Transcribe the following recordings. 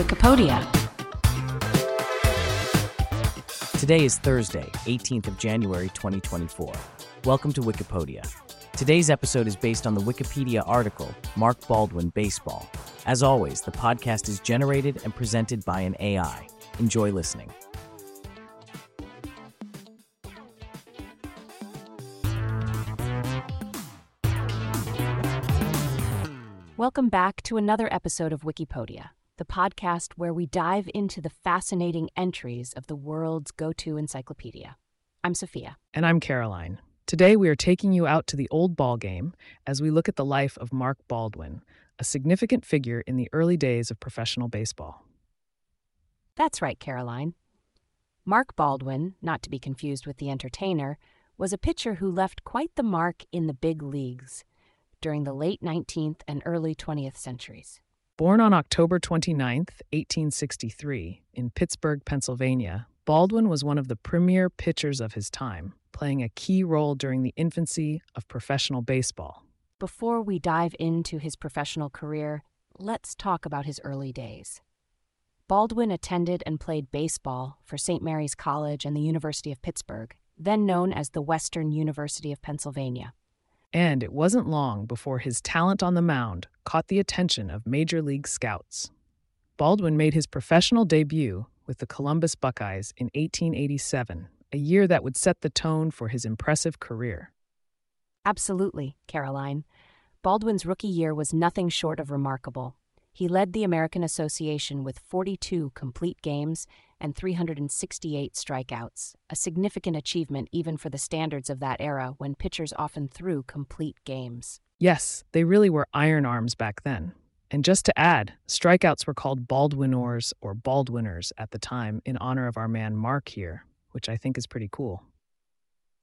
Wikipedia. Today is Thursday, 18th of January 2024. Welcome to Wikipedia. Today's episode is based on the Wikipedia article, Mark Baldwin Baseball. As always, the podcast is generated and presented by an AI. Enjoy listening. Welcome back to another episode of Wikipedia, the podcast where we dive into the fascinating entries of the world's go to encyclopedia. I'm Sophia. And I'm Caroline. Today we are taking you out to the old ball game as we look at the life of Mark Baldwin, a significant figure in the early days of professional baseball. That's right, Caroline. Mark Baldwin, not to be confused with the entertainer, was a pitcher who left quite the mark in the big leagues during the late 19th and early 20th centuries. Born on October 29, 1863, in Pittsburgh, Pennsylvania, Baldwin was one of the premier pitchers of his time, playing a key role during the infancy of professional baseball. Before we dive into his professional career, let's talk about his early days. Baldwin attended and played baseball for St. Mary's College and the University of Pittsburgh, then known as the Western University of Pennsylvania. And it wasn't long before his talent on the mound caught the attention of Major League scouts. Baldwin made his professional debut with the Columbus Buckeyes in 1887, a year that would set the tone for his impressive career. Absolutely, Caroline. Baldwin's rookie year was nothing short of remarkable. He led the American Association with 42 complete games and 368 strikeouts, a significant achievement even for the standards of that era when pitchers often threw complete games. Yes, they really were iron arms back then. And just to add, strikeouts were called Baldwinors or Baldwiners at the time in honor of our man Mark here, which I think is pretty cool.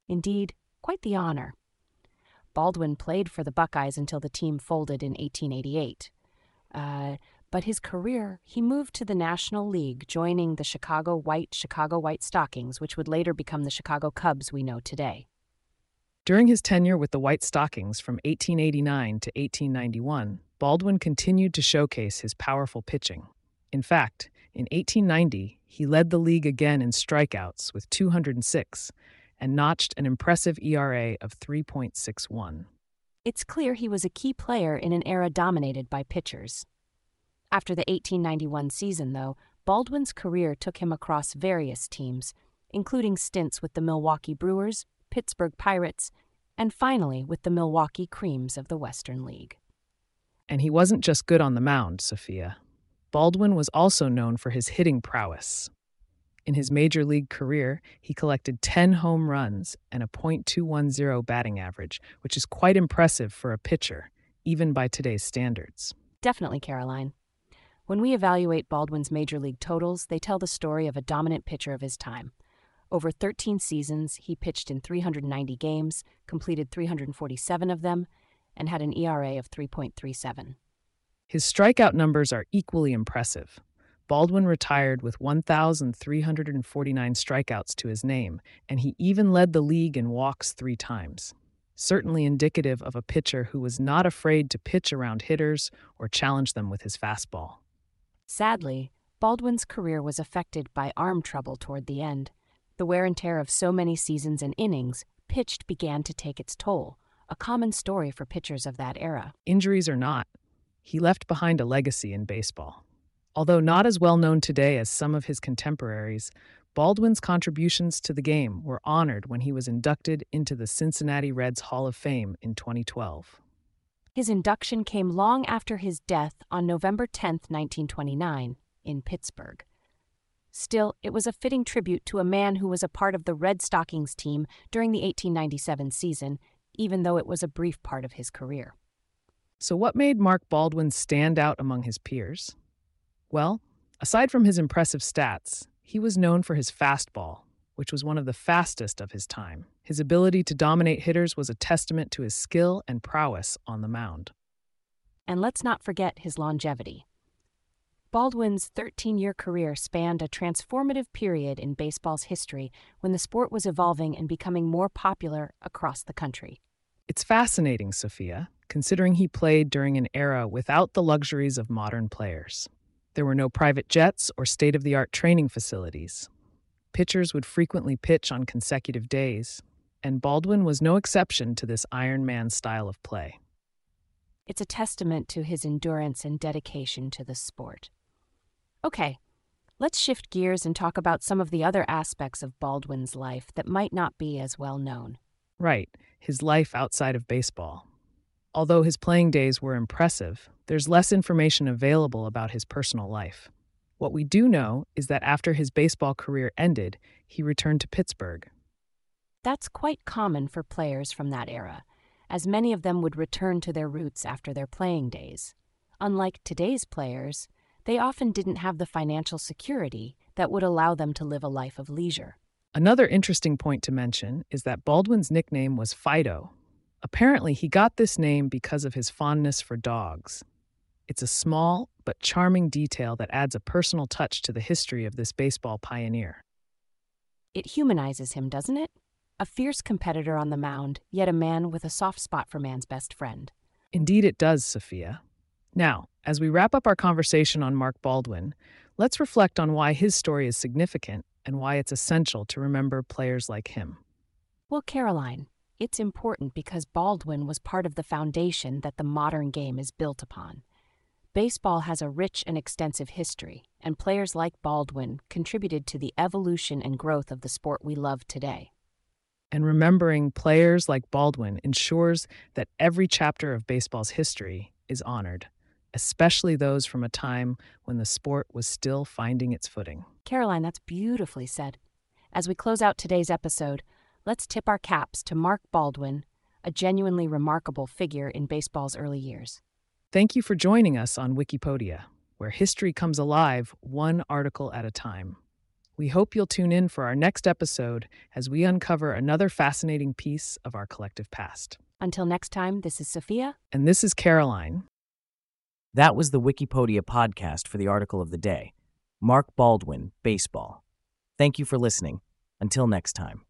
Indeed, quite the honor. Baldwin played for the Buckeyes until the team folded in 1888. Uh, but his career, he moved to the National League, joining the Chicago White Chicago White Stockings, which would later become the Chicago Cubs we know today. During his tenure with the White Stockings from 1889 to 1891, Baldwin continued to showcase his powerful pitching. In fact, in 1890, he led the league again in strikeouts with 206 and notched an impressive ERA of 3.61. It's clear he was a key player in an era dominated by pitchers. After the 1891 season, though, Baldwin's career took him across various teams, including stints with the Milwaukee Brewers, Pittsburgh Pirates, and finally with the Milwaukee Creams of the Western League. And he wasn't just good on the mound, Sophia. Baldwin was also known for his hitting prowess. In his major league career, he collected 10 home runs and a .210 batting average, which is quite impressive for a pitcher, even by today's standards. Definitely, Caroline. When we evaluate Baldwin's major league totals, they tell the story of a dominant pitcher of his time. Over 13 seasons, he pitched in 390 games, completed 347 of them, and had an ERA of 3.37. His strikeout numbers are equally impressive. Baldwin retired with 1,349 strikeouts to his name, and he even led the league in walks three times. Certainly indicative of a pitcher who was not afraid to pitch around hitters or challenge them with his fastball. Sadly, Baldwin's career was affected by arm trouble toward the end. The wear and tear of so many seasons and innings pitched began to take its toll, a common story for pitchers of that era. Injuries or not, he left behind a legacy in baseball. Although not as well known today as some of his contemporaries, Baldwin's contributions to the game were honored when he was inducted into the Cincinnati Reds Hall of Fame in 2012. His induction came long after his death on November 10, 1929, in Pittsburgh. Still, it was a fitting tribute to a man who was a part of the Red Stockings team during the 1897 season, even though it was a brief part of his career. So, what made Mark Baldwin stand out among his peers? Well, aside from his impressive stats, he was known for his fastball, which was one of the fastest of his time. His ability to dominate hitters was a testament to his skill and prowess on the mound. And let's not forget his longevity. Baldwin's 13 year career spanned a transformative period in baseball's history when the sport was evolving and becoming more popular across the country. It's fascinating, Sophia, considering he played during an era without the luxuries of modern players. There were no private jets or state of the art training facilities. Pitchers would frequently pitch on consecutive days, and Baldwin was no exception to this Iron Man style of play. It's a testament to his endurance and dedication to the sport. Okay, let's shift gears and talk about some of the other aspects of Baldwin's life that might not be as well known. Right, his life outside of baseball. Although his playing days were impressive, there's less information available about his personal life. What we do know is that after his baseball career ended, he returned to Pittsburgh. That's quite common for players from that era, as many of them would return to their roots after their playing days. Unlike today's players, they often didn't have the financial security that would allow them to live a life of leisure. Another interesting point to mention is that Baldwin's nickname was Fido. Apparently, he got this name because of his fondness for dogs. It's a small but charming detail that adds a personal touch to the history of this baseball pioneer. It humanizes him, doesn't it? A fierce competitor on the mound, yet a man with a soft spot for man's best friend. Indeed, it does, Sophia. Now, as we wrap up our conversation on Mark Baldwin, let's reflect on why his story is significant and why it's essential to remember players like him. Well, Caroline, it's important because Baldwin was part of the foundation that the modern game is built upon. Baseball has a rich and extensive history, and players like Baldwin contributed to the evolution and growth of the sport we love today. And remembering players like Baldwin ensures that every chapter of baseball's history is honored, especially those from a time when the sport was still finding its footing. Caroline, that's beautifully said. As we close out today's episode, let's tip our caps to Mark Baldwin, a genuinely remarkable figure in baseball's early years. Thank you for joining us on Wikipedia, where history comes alive one article at a time. We hope you'll tune in for our next episode as we uncover another fascinating piece of our collective past. Until next time, this is Sophia. And this is Caroline. That was the Wikipedia podcast for the article of the day Mark Baldwin, Baseball. Thank you for listening. Until next time.